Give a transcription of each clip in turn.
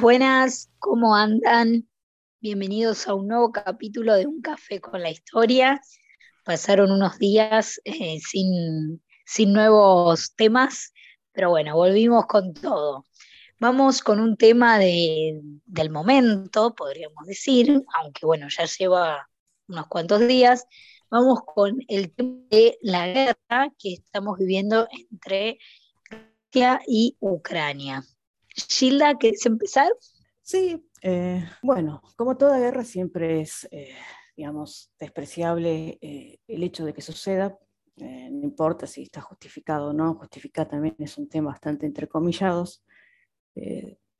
Buenas, ¿cómo andan? Bienvenidos a un nuevo capítulo de Un Café con la Historia. Pasaron unos días eh, sin, sin nuevos temas, pero bueno, volvimos con todo. Vamos con un tema de, del momento, podríamos decir, aunque bueno, ya lleva unos cuantos días. Vamos con el tema de la guerra que estamos viviendo entre Rusia y Ucrania. Gilda, ¿quieres empezar? Sí, eh, bueno, como toda guerra siempre es, eh, digamos, despreciable eh, el hecho de que suceda, no importa si está justificado o no, justificar también es un tema bastante entrecomillados.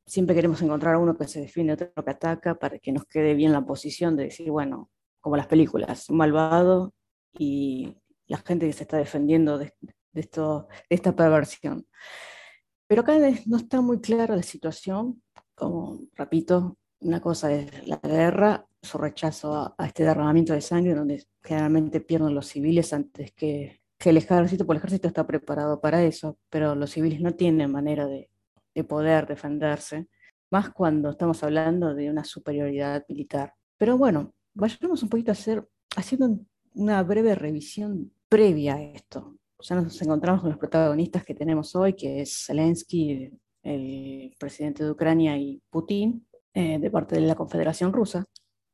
siempre queremos encontrar a uno que se defiende, otro que ataca, para que nos quede bien la posición de decir, bueno, como las películas, malvado y la gente que se está defendiendo de, de esta perversión. Pero acá no está muy clara la situación, como repito, una cosa es la guerra, su rechazo a, este derramamiento de sangre, donde generalmente pierden los civiles antes que, el ejército, porque el ejército está preparado para eso, pero los civiles no tienen manera de, poder defenderse, más cuando estamos hablando de una superioridad militar. Pero bueno, vayamos un poquito a hacer, haciendo una breve revisión previa a esto ya nos encontramos con los protagonistas que tenemos hoy, que es Zelensky, el presidente de Ucrania, y Putin, eh, de parte de la Confederación Rusa.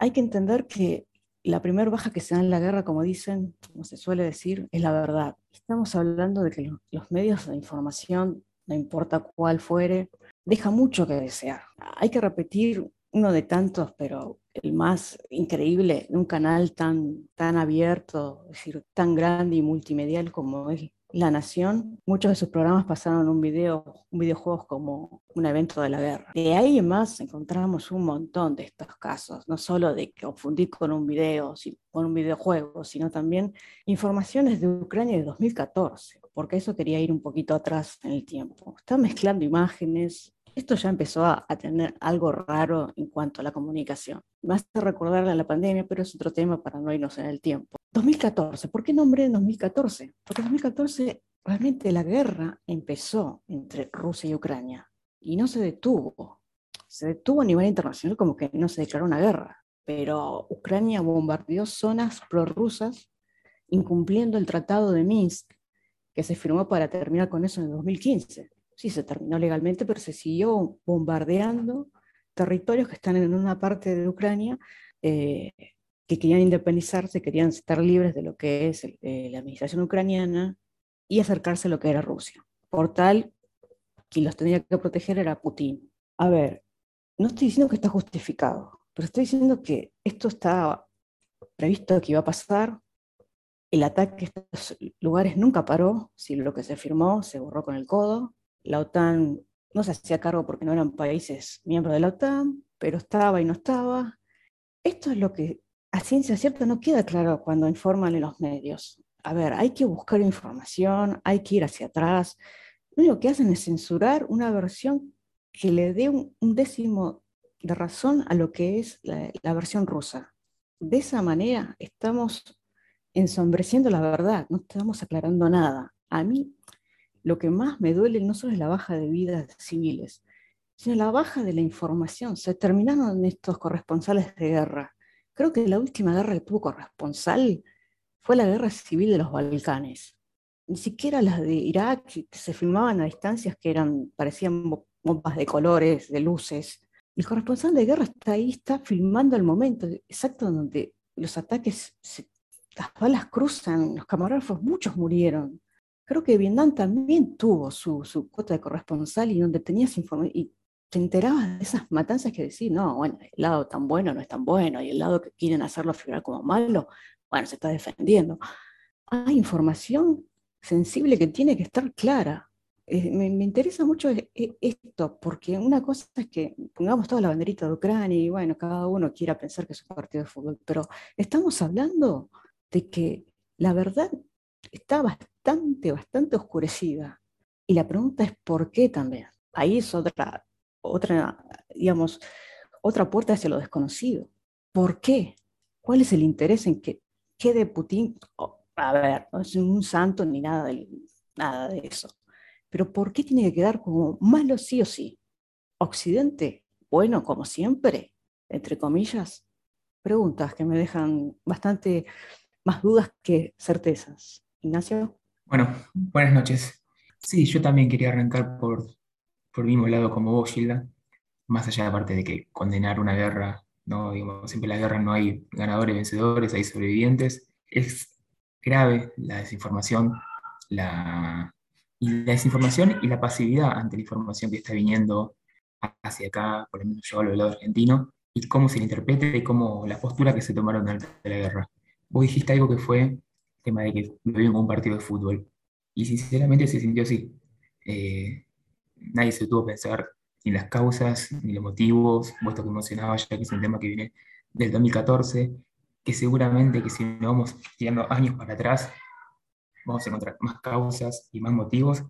Hay que entender que la primera baja que se da en la guerra, como dicen, como se suele decir, es la verdad. Estamos hablando de que los medios de información, no importa cuál fuere, deja mucho que desear. Hay que repetir uno de tantos, pero el más increíble, un canal tan, tan abierto, es decir, tan grande y multimedial como es La Nación. Muchos de sus programas pasaron un video, un videojuegos como un evento de la guerra. De ahí en más encontramos un montón de estos casos, no solo de confundir con un video, con un videojuego, sino también informaciones de Ucrania de 2014, porque eso quería ir un poquito atrás en el tiempo. Está mezclando imágenes, esto ya empezó a, tener algo raro en cuanto a la comunicación. Basta recordarle a la pandemia, pero es otro tema para no irnos en el tiempo. 2014, ¿por qué nombré 2014? Porque en 2014 realmente la guerra empezó entre Rusia y Ucrania y no se detuvo. Se detuvo a nivel internacional como que no se declaró una guerra, pero Ucrania bombardeó zonas prorrusas incumpliendo el Tratado de Minsk que se firmó para terminar con eso en 2015 sí se terminó legalmente, pero se siguió bombardeando territorios que están en una parte de Ucrania eh, que querían independizarse, querían estar libres de lo que es eh, la administración ucraniana y acercarse a lo que era Rusia. Por tal, quien los tenía que proteger era Putin. A ver, no estoy diciendo que está justificado, pero estoy diciendo que esto está previsto que iba a pasar. El ataque a estos lugares nunca paró, si lo que se firmó se borró con el codo la OTAN no se hacía cargo porque no eran países miembros de la OTAN, pero estaba y no estaba. Esto es lo que a ciencia cierta no queda claro cuando informan en los medios. A ver, hay que buscar información, hay que ir hacia atrás. Lo único que hacen es censurar una versión que le dé un, décimo de razón a lo que es la, versión rusa. De esa manera estamos ensombreciendo la verdad, no estamos aclarando nada. A mí lo que más me duele no solo es la baja de vidas civiles, sino la baja de la información. Se terminaron estos corresponsales de guerra. Creo que la última guerra que tuvo corresponsal fue la guerra civil de los Balcanes. Ni siquiera las de Irak, que se filmaban a distancias que eran, parecían bombas de colores, de luces. El corresponsal de guerra está ahí, está filmando el momento exacto donde los ataques, las balas cruzan, los camarógrafos, muchos murieron creo que Vietnam también tuvo su, su cuota de corresponsal y donde tenías información y te enterabas de esas matanzas que decís, no, bueno, el lado tan bueno no es tan bueno y el lado que quieren hacerlo figurar como malo, bueno, se está defendiendo. Hay información sensible que tiene que estar clara. Eh, me, interesa mucho e, e, esto, porque una cosa es que pongamos toda la banderita de Ucrania y bueno, cada uno quiera pensar que es un partido de fútbol, pero estamos hablando de que la verdad está bastante, bastante oscurecida. Y la pregunta es ¿por qué también? Ahí es otra, otra, digamos, otra puerta hacia lo desconocido. ¿Por qué? ¿Cuál es el interés en que quede Putin? a ver, no es un santo ni nada de, nada de eso. Pero ¿por qué tiene que quedar como malo sí o sí? Occidente bueno, como siempre, entre comillas, preguntas que me dejan bastante más dudas que certezas. Ignacio. Bueno, buenas noches. Sí, yo también quería arrancar por, por el mismo lado como vos, Gilda, más allá de parte de que condenar una guerra, no, digamos, siempre en la guerra no hay ganadores vencedores, hay sobrevivientes. Es grave la desinformación, la, y la desinformación y la pasividad ante la información que está viniendo hacia acá, por lo menos yo hablo del lado argentino, y cómo se le interpreta y cómo la postura que se tomaron durante la guerra. Vos dijiste algo que fue tema de que lo vieron como un partido de fútbol, y sinceramente se sintió así. Eh, nadie se tuvo a pensar ni las causas, ni los motivos, vuestro que mencionaba ya que es un tema que viene del 2014, que seguramente que si nos vamos tirando años para atrás, vamos a encontrar más causas y más motivos.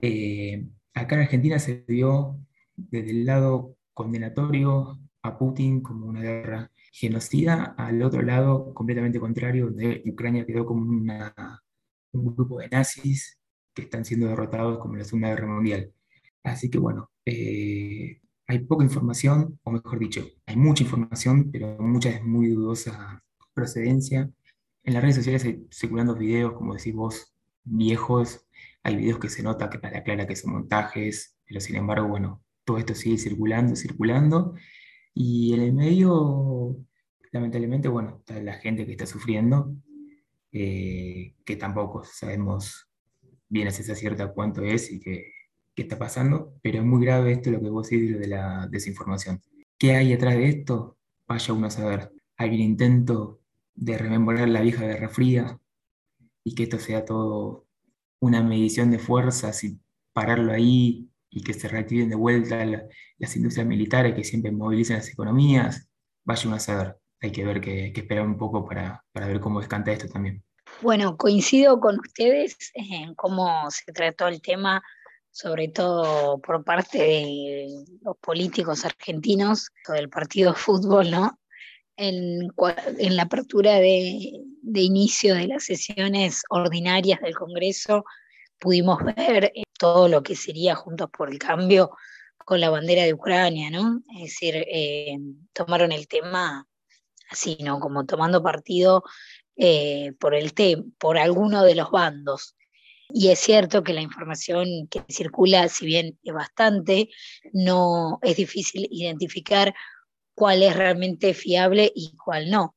Eh, acá en Argentina se vio desde el lado condenatorio a Putin como una guerra genocida, al otro lado completamente contrario, donde Ucrania quedó como un grupo de nazis que están siendo derrotados como en la Segunda Guerra Mundial. Así que bueno, eh, hay poca información, o mejor dicho, hay mucha información, pero mucha es muy dudosa procedencia. En las redes sociales hay circulando videos, como decís vos, viejos, hay videos que se nota que para clara que son montajes, pero sin embargo, bueno, todo esto sigue circulando, circulando, y en el medio, lamentablemente, bueno, está la gente que está sufriendo, eh, que tampoco sabemos bien a ciencia cierta cuánto es y qué, qué está pasando, pero es muy grave esto lo que vos decís de la desinformación. ¿Qué hay detrás de esto? Vaya uno a saber. Hay un intento de rememorar la vieja Guerra Fría y que esto sea todo una medición de fuerzas y pararlo ahí y que se reactiven de vuelta las industrias militares que siempre movilizan las economías, vaya uno a saber. Hay que ver que, esperar un poco para, para ver cómo descanta esto también. Bueno, coincido con ustedes en cómo se trató el tema, sobre todo por parte de los políticos argentinos, del partido de fútbol, ¿no? En, en la apertura de, de inicio de las sesiones ordinarias del Congreso, pudimos ver todo lo que sería Juntos por el Cambio con la bandera de Ucrania, ¿no? Es decir, eh, tomaron el tema así, ¿no? Como tomando partido eh, por, el por alguno de los bandos. Y es cierto que la información que circula, si bien es bastante, no es difícil identificar cuál es realmente fiable y cuál no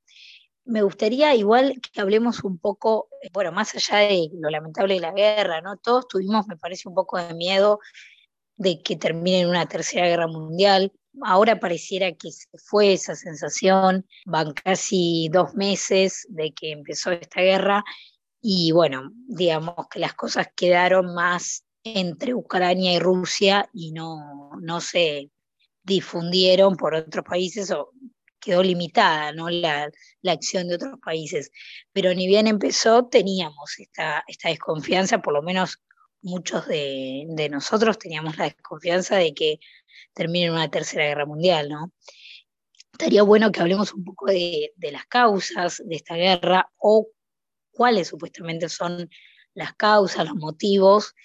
me gustaría igual que hablemos un poco, eh, bueno, más allá de lo lamentable de la guerra, ¿no? Todos tuvimos, me parece, un poco de miedo de que termine en una tercera guerra mundial. Ahora pareciera que se fue esa sensación, van casi dos meses de que empezó esta guerra y bueno, digamos que las cosas quedaron más entre Ucrania y Rusia y no, no se difundieron por otros países o quedó limitada ¿no? la, acción de otros países. Pero ni bien empezó, teníamos esta, esta desconfianza, por lo menos muchos de, nosotros teníamos la desconfianza de que termine una tercera guerra mundial, ¿no? Estaría bueno que hablemos un poco de, de las causas de esta guerra o cuáles supuestamente son las causas, los motivos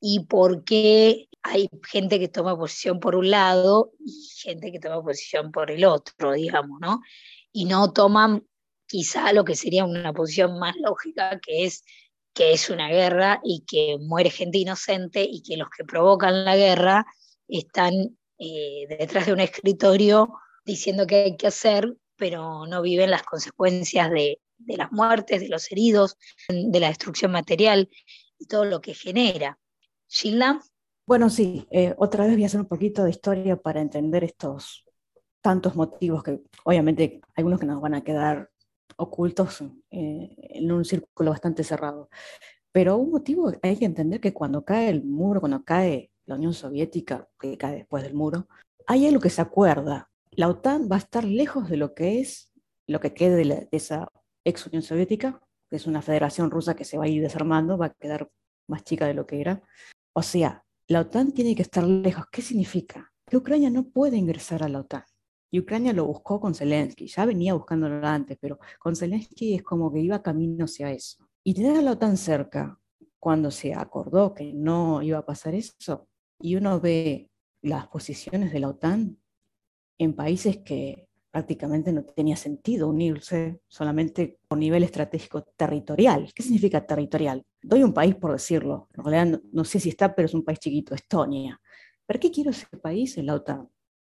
y por qué hay gente que toma posición por un lado y gente que toma posición por el otro, digamos, ¿no? Y no toman quizá lo que sería una posición más lógica, que es que es una guerra y que muere gente inocente y que los que provocan la guerra están eh, detrás de un escritorio diciendo qué hay que hacer, pero no viven las consecuencias de, las muertes, de los heridos, de la destrucción material y todo lo que genera. Bueno, sí, eh, otra vez voy a hacer un poquito de historia para entender estos tantos motivos que obviamente algunos que nos van a quedar ocultos eh, en un círculo bastante cerrado. Pero un motivo hay que entender que cuando cae el muro, cuando cae la Unión Soviética, que cae después del muro, hay algo que se acuerda. La OTAN va a estar lejos de lo que es lo que quede de, de esa ex Unión Soviética, que es una federación rusa que se va a ir desarmando, va a quedar más chica de lo que era. O sea, la OTAN tiene que estar lejos. ¿Qué significa? Que Ucrania no puede ingresar a la OTAN. Y Ucrania lo buscó con Zelensky, ya venía buscándolo antes, pero con Zelensky es como que iba camino hacia eso. Y tener a la OTAN cerca, cuando se acordó que no iba a pasar eso, y uno ve las posiciones de la OTAN en países que prácticamente no tenía sentido unirse solamente por nivel estratégico territorial. ¿Qué significa territorial? Doy un país por decirlo, en realidad no, sé si está, pero es un país chiquito, Estonia. ¿Para qué quiero ese país en la OTAN?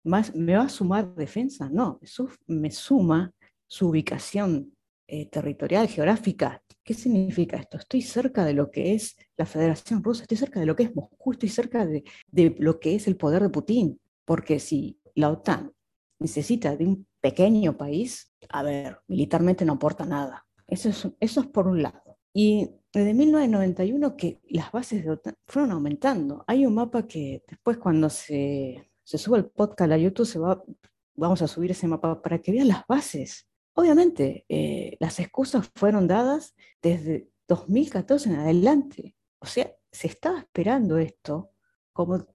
¿Me va a sumar defensa? No, eso me suma su ubicación eh, territorial, geográfica. ¿Qué significa esto? Estoy cerca de lo que es la Federación Rusa, estoy cerca de lo que es Moscú, estoy cerca de, de lo que es el poder de Putin, porque si la OTAN necesita de un pequeño país, a ver, militarmente no aporta nada. Eso es, eso es por un lado. Y desde 1991 que las bases de OTAN fueron aumentando. Hay un mapa que después cuando se, se sube el podcast a YouTube se va, vamos a subir ese mapa para que vean las bases. Obviamente, eh, las excusas fueron dadas desde 2014 en adelante. O sea, se estaba esperando esto como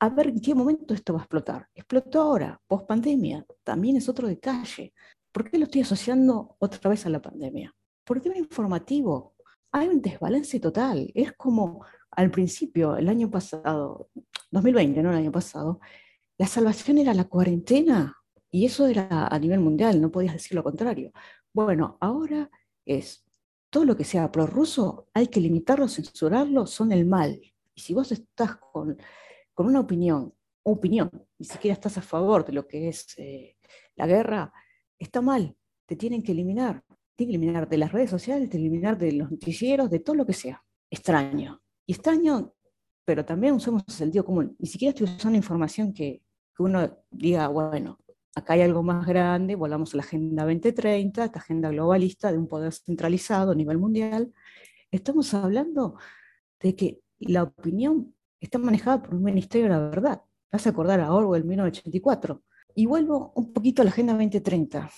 a ver en qué momento esto va a explotar. Explotó ahora, post pandemia, también es otro detalle. ¿Por qué lo estoy asociando otra vez a la pandemia? Por tema informativo. Hay un desbalance total. Es como al principio, el año pasado, 2020, no el año pasado, la salvación era la cuarentena y eso era a nivel mundial, no podías decir lo contrario. Bueno, ahora es todo lo que sea prorruso, hay que limitarlo, censurarlo, son el mal. Y si vos estás con con una opinión, opinión, ni siquiera estás a favor de lo que es eh, la guerra, está mal, te tienen que eliminar, tienen que eliminar de las redes sociales, te eliminar de los noticieros, de todo lo que sea. Extraño. Y extraño, pero también usamos el sentido común. Ni siquiera estoy usando información que, que uno diga, bueno, acá hay algo más grande, volvamos a la Agenda 2030, esta agenda globalista de un poder centralizado a nivel mundial. Estamos hablando de que la opinión está manejada por un Ministerio de la Verdad. Vas a acordar a Orwell 1984. Y vuelvo un poquito a la Agenda 2030.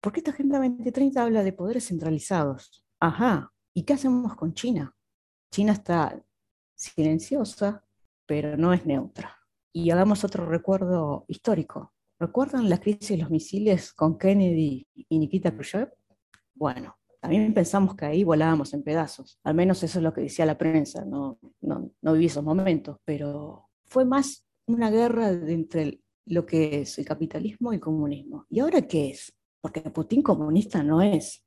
Porque esta Agenda 2030 habla de poderes centralizados. Ajá. ¿Y qué hacemos con China? China está silenciosa, pero no es neutra. Y hagamos otro recuerdo histórico. ¿Recuerdan la crisis de los misiles con Kennedy y Nikita Khrushchev? Bueno, también pensamos que ahí volábamos en pedazos. Al menos eso es lo que decía la prensa. No, no, viví esos momentos, pero fue más una guerra entre lo que es el capitalismo y el comunismo. ¿Y ahora qué es? Porque Putin comunista no es.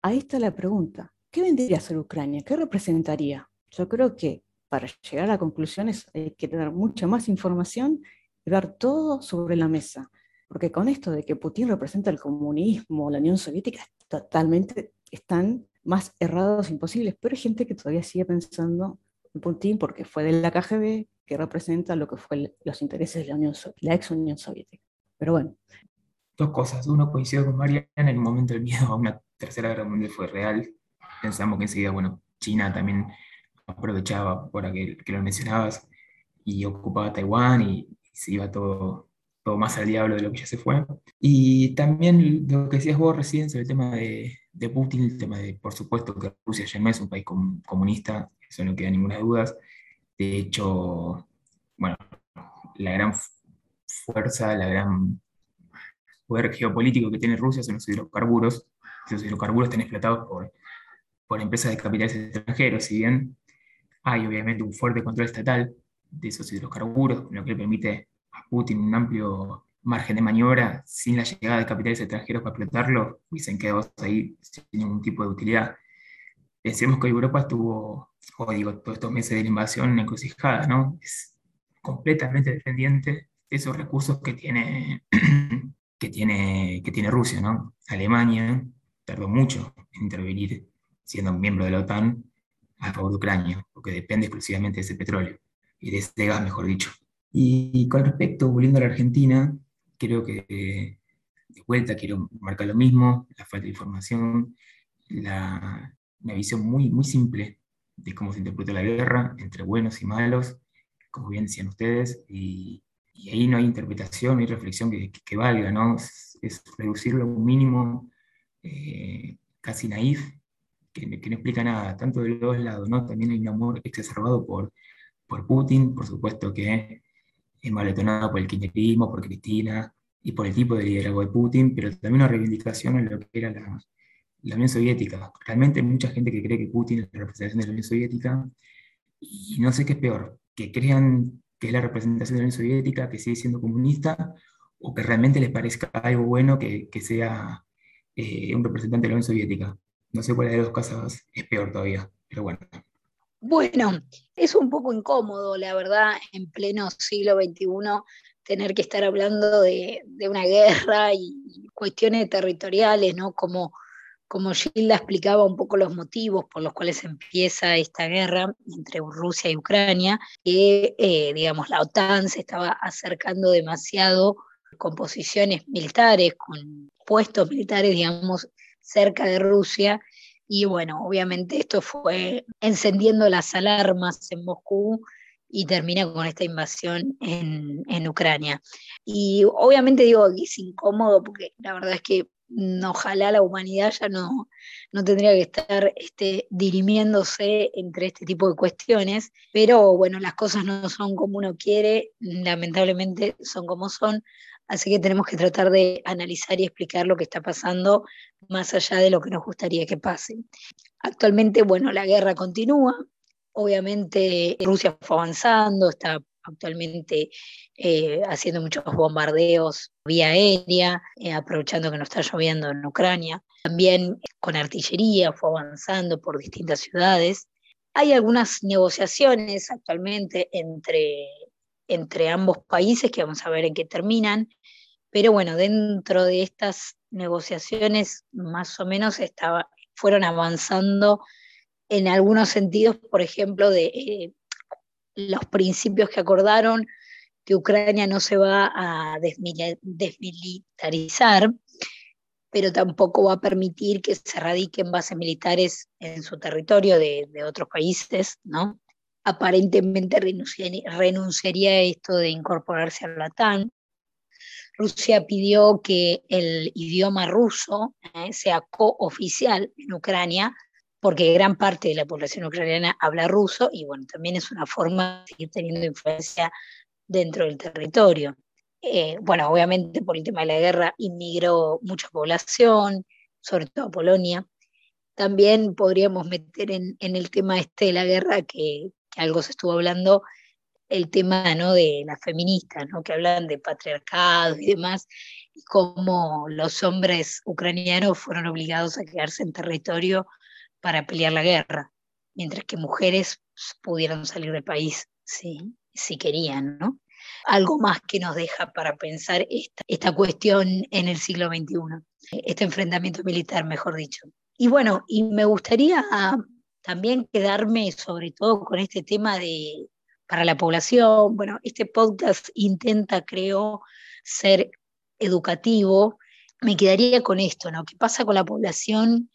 Ahí está la pregunta. ¿Qué vendría a ser Ucrania? ¿Qué representaría? Yo creo que para llegar a conclusiones hay que tener mucha más información y ver todo sobre la mesa. Porque con esto de que Putin representa el comunismo, la Unión Soviética, es totalmente están más errados imposibles, pero hay gente que todavía sigue pensando en Putin porque fue de la KGB, que representa lo que fue los intereses de la, Unión, la ex Unión Soviética. Pero bueno. Dos cosas. Uno, coincido con Mariana, en el momento del miedo a una tercera guerra mundial fue real. Pensamos que enseguida, bueno, China también aprovechaba, por que, que lo mencionabas, y ocupaba Taiwán y se iba todo todo más al diablo de lo que ya se fue. Y también lo que decías vos recién sobre el tema de, de Putin, el tema de, por supuesto, que Rusia ya no es un país comunista, eso no queda ninguna duda. De hecho, bueno, la gran fuerza, la gran poder geopolítico que tiene Rusia son los hidrocarburos. Esos hidrocarburos están explotados por, por empresas de capitales extranjeros, si bien hay obviamente un fuerte control estatal de esos hidrocarburos, lo que le permite Putin un amplio margen de maniobra sin la llegada de capitales extranjeros para explotarlo, hubiesen quedado ahí sin ningún tipo de utilidad. Pensemos que Europa estuvo, o digo, todos estos meses de la invasión encrucijada, ¿no? Es completamente dependiente de esos recursos que tiene, que tiene, que tiene Rusia, ¿no? Alemania tardó mucho en intervenir siendo miembro de la OTAN a favor de Ucrania, porque depende exclusivamente de ese petróleo, y de ese gas, mejor dicho. Y con respecto, volviendo a la Argentina, creo que de vuelta quiero marcar lo mismo, la falta de información, la, una visión muy, muy simple de cómo se interpreta la guerra entre buenos y malos, como bien decían ustedes, y, ahí no hay interpretación, no hay reflexión que, valga, ¿no? Es, reducirlo a un mínimo eh, casi naif, que, que, no explica nada, tanto de los dos lados, ¿no? También hay un amor exacerbado por, por Putin, por supuesto que maletonada por el kirchnerismo, por Cristina y por el tipo de liderazgo de Putin, pero también una reivindicación en lo que era la, la Unión Soviética. Realmente hay mucha gente que cree que Putin es la representación de la Unión Soviética y no sé qué es peor, que crean que es la representación de la Unión Soviética, que sigue siendo comunista, o que realmente les parezca algo bueno que, que sea eh, un representante de la Unión Soviética. No sé cuál de las dos cosas es peor todavía, pero bueno. Bueno, es un poco incómodo, la verdad, en pleno siglo XXI tener que estar hablando de, una guerra y cuestiones territoriales, ¿no? Como como Gilda explicaba un poco los motivos por los cuales empieza esta guerra entre Rusia y Ucrania, que eh, digamos la OTAN se estaba acercando demasiado con posiciones militares, con puestos militares, digamos, cerca de Rusia. Y bueno, obviamente esto fue encendiendo las alarmas en Moscú y termina con esta invasión en, en Ucrania. Y obviamente digo que es incómodo porque la verdad es que ojalá la humanidad ya no, no tendría que estar este, dirimiéndose entre este tipo de cuestiones, pero bueno, las cosas no son como uno quiere, lamentablemente son como son, así que tenemos que tratar de analizar y explicar lo que está pasando más allá de lo que nos gustaría que pase. Actualmente, bueno, la guerra continúa, obviamente Rusia fue avanzando, está actualmente eh, haciendo muchos bombardeos vía aérea, eh, aprovechando que no está lloviendo en Ucrania. También con artillería fue avanzando por distintas ciudades. Hay algunas negociaciones actualmente entre, entre ambos países que vamos a ver en qué terminan, pero bueno, dentro de estas negociaciones más o menos estaba, fueron avanzando en algunos sentidos, por ejemplo, de eh, los principios que acordaron, que Ucrania no se va a desmilitarizar, pero tampoco va a permitir que se radiquen bases militares en su territorio de, otros países, ¿no? Aparentemente renunciaría, a esto de incorporarse a la OTAN. Rusia pidió que el idioma ruso eh, sea cooficial en Ucrania, porque gran parte de la población ucraniana habla ruso y bueno, también es una forma de seguir teniendo influencia dentro del territorio. Eh, bueno, obviamente por el tema de la guerra inmigró mucha población, sobre todo a Polonia. También podríamos meter en, el tema este de la guerra, que, algo se estuvo hablando, el tema ¿no? de las feministas, ¿no? que hablan de patriarcado y demás, y cómo los hombres ucranianos fueron obligados a quedarse en territorio para pelear la guerra, mientras que mujeres pudieron salir del país sí, si querían, ¿no? Algo más que nos deja para pensar esta, esta cuestión en el siglo XXI, este enfrentamiento militar, mejor dicho. Y bueno, y me gustaría también quedarme sobre todo con este tema de para la población. Bueno, este podcast intenta, creo, ser educativo. Me quedaría con esto, ¿no? ¿Qué pasa con la población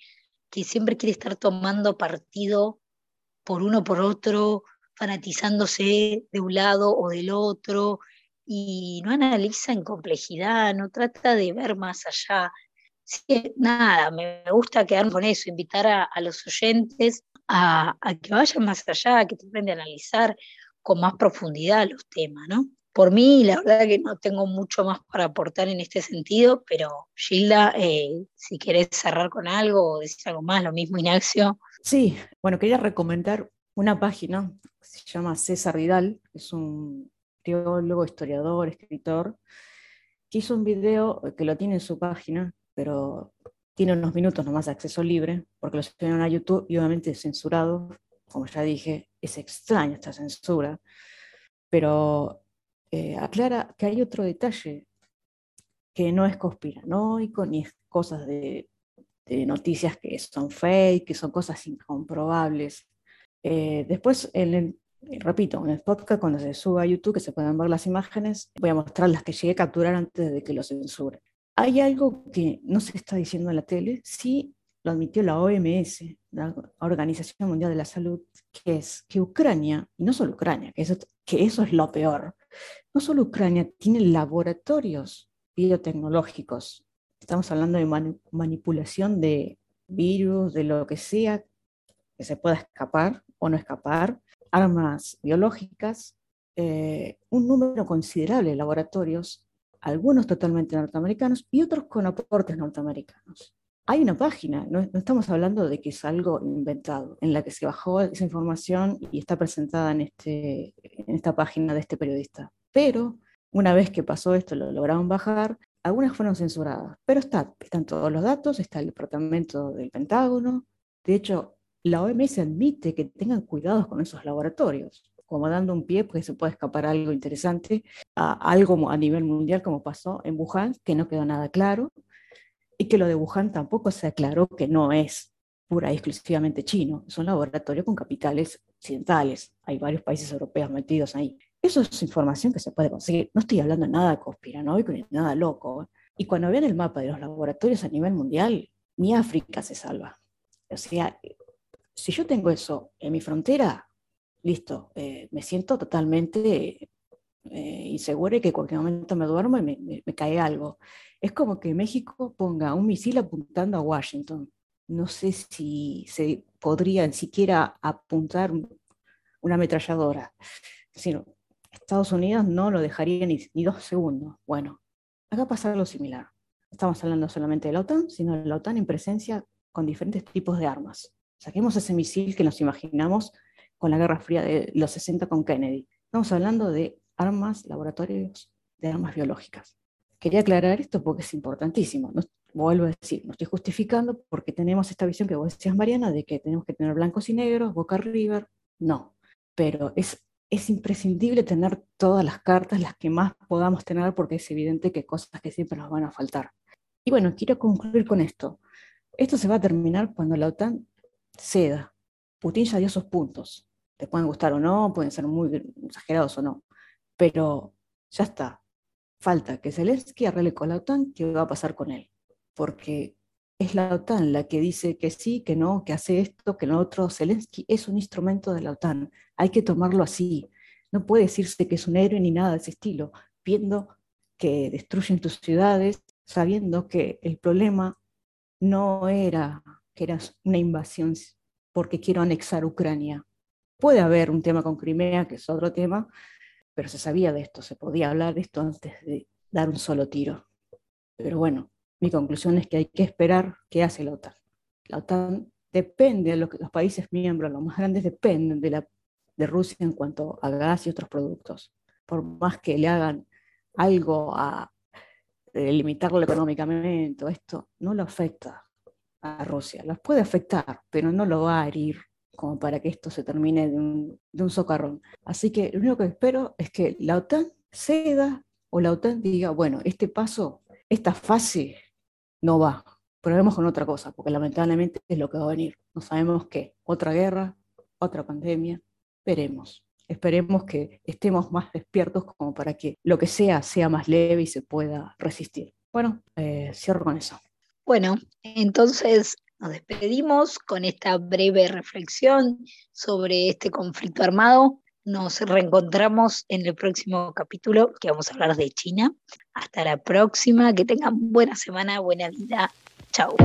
que siempre quiere estar tomando partido por uno por otro, fanatizándose de un lado o del otro, y no analiza en complejidad, no trata de ver más allá. nada, me gusta quedarme con eso, invitar a, los oyentes a, a, que vayan más allá, que traten de analizar con más profundidad los temas, ¿no? por mí, la verdad que no tengo mucho más para aportar en este sentido, pero Gilda, eh, si querés cerrar con algo o decir algo más, lo mismo Ignacio. Sí, bueno, quería recomendar una página que se llama César Vidal, es un teólogo, historiador, escritor, que hizo un video que lo tiene en su página, pero tiene unos minutos nomás de acceso libre, porque lo subieron a YouTube y obviamente censurado. Como ya dije, es extraña esta censura, pero eh, aclara que hay otro detalle que no es conspiranoico ni es cosas de, noticias que son fake, que son cosas incomprobables. Eh, después, repito, en el podcast, cuando se suba a YouTube, que se puedan ver las imágenes, voy a mostrar las que llegué a capturar antes de que lo censure. Hay algo que no se está diciendo en la tele, sí lo admitió la OMS, la Organización Mundial de la Salud, que es que Ucrania, y no solo Ucrania, que eso, que eso es lo peor, no solo Ucrania tiene laboratorios biotecnológicos, estamos hablando de manipulación de virus, de lo que sea que se pueda escapar o no escapar, armas biológicas, eh, un número considerable de laboratorios, algunos totalmente norteamericanos y otros con aportes norteamericanos. hay una página, no, estamos hablando de que es algo inventado, en la que se bajó esa información y está presentada en, este, en esta página de este periodista. Pero una vez que pasó esto, lo lograron bajar, algunas fueron censuradas, pero está, están todos los datos, está el departamento del Pentágono. De hecho, la OMS admite que tengan cuidados con esos laboratorios, como dando un pie porque se puede escapar algo interesante, a algo a nivel mundial como pasó en Wuhan, que no quedó nada claro, y que lo de Wuhan tampoco se aclaró que no es pura y exclusivamente chino, es un laboratorio con capitales occidentales, hay varios países europeos metidos ahí. Eso es información que se puede conseguir. No estoy hablando de nada conspiranoico ni nada loco. Y cuando vean el mapa de los laboratorios a nivel mundial, ni África se salva. O sea, si yo tengo eso en mi frontera, listo, eh, me siento totalmente eh, insegura y que en cualquier momento me duermo y me, me, cae algo. Es como que México ponga un misil apuntando a Washington. No sé si se podría ni siquiera apuntar una ametralladora. Sino, Estados Unidos no lo dejaría ni, ni dos segundos. Bueno, acá pasa algo similar. Estamos hablando solamente de la OTAN, sino de la OTAN en presencia con diferentes tipos de armas. Saquemos ese misil que nos imaginamos con la Guerra Fría de los 60 con Kennedy. Estamos hablando de armas, laboratorios de armas biológicas. Quería aclarar esto porque es importantísimo. No, vuelvo a decir, no estoy justificando porque tenemos esta visión que vos decías, Mariana, de que tenemos que tener blancos y negros, Boca River. No, pero es es imprescindible tener todas las cartas, las que más podamos tener, porque es evidente que hay cosas que siempre nos van a faltar. Y bueno, quiero concluir con esto. Esto se va a terminar cuando la OTAN ceda. Putin ya dio sus puntos. Te pueden gustar o no, pueden ser muy exagerados o no, pero ya está. Falta que Zelensky arregle con la OTAN qué va a pasar con él. Porque es la OTAN la que dice que sí, que no, que hace esto, que lo otro. Zelensky es un instrumento de la OTAN. Hay que tomarlo así. No puede decirse que es un héroe ni nada de ese estilo, viendo que destruyen tus ciudades, sabiendo que el problema no era que era una invasión porque quiero anexar Ucrania. Puede haber un tema con Crimea, que es otro tema, pero se sabía de esto, se podía hablar de esto antes de dar un solo tiro. Pero bueno, mi conclusión es que hay que esperar qué hace la OTAN. La OTAN depende de que los países miembros, los más grandes, dependen de, Rusia en cuanto a gas y otros productos. Por más que le hagan algo a limitarlo económicamente, esto no lo afecta a Rusia. Los puede afectar, pero no lo va a herir como para que esto se termine de un, socarrón. Así que lo único que espero es que la OTAN ceda o la OTAN diga, bueno, este paso, esta fase no va. Probemos con otra cosa, porque lamentablemente es lo que va a venir. No sabemos qué. Otra guerra, otra pandemia. Veremos. Esperemos que estemos más despiertos como para que lo que sea sea más leve y se pueda resistir. Bueno, eh, cierro con eso. Bueno, entonces nos despedimos con esta breve reflexión sobre este conflicto armado. Nos reencontramos en el próximo capítulo que vamos a hablar de China. Hasta la próxima, que tengan buena semana, buena vida. Chao.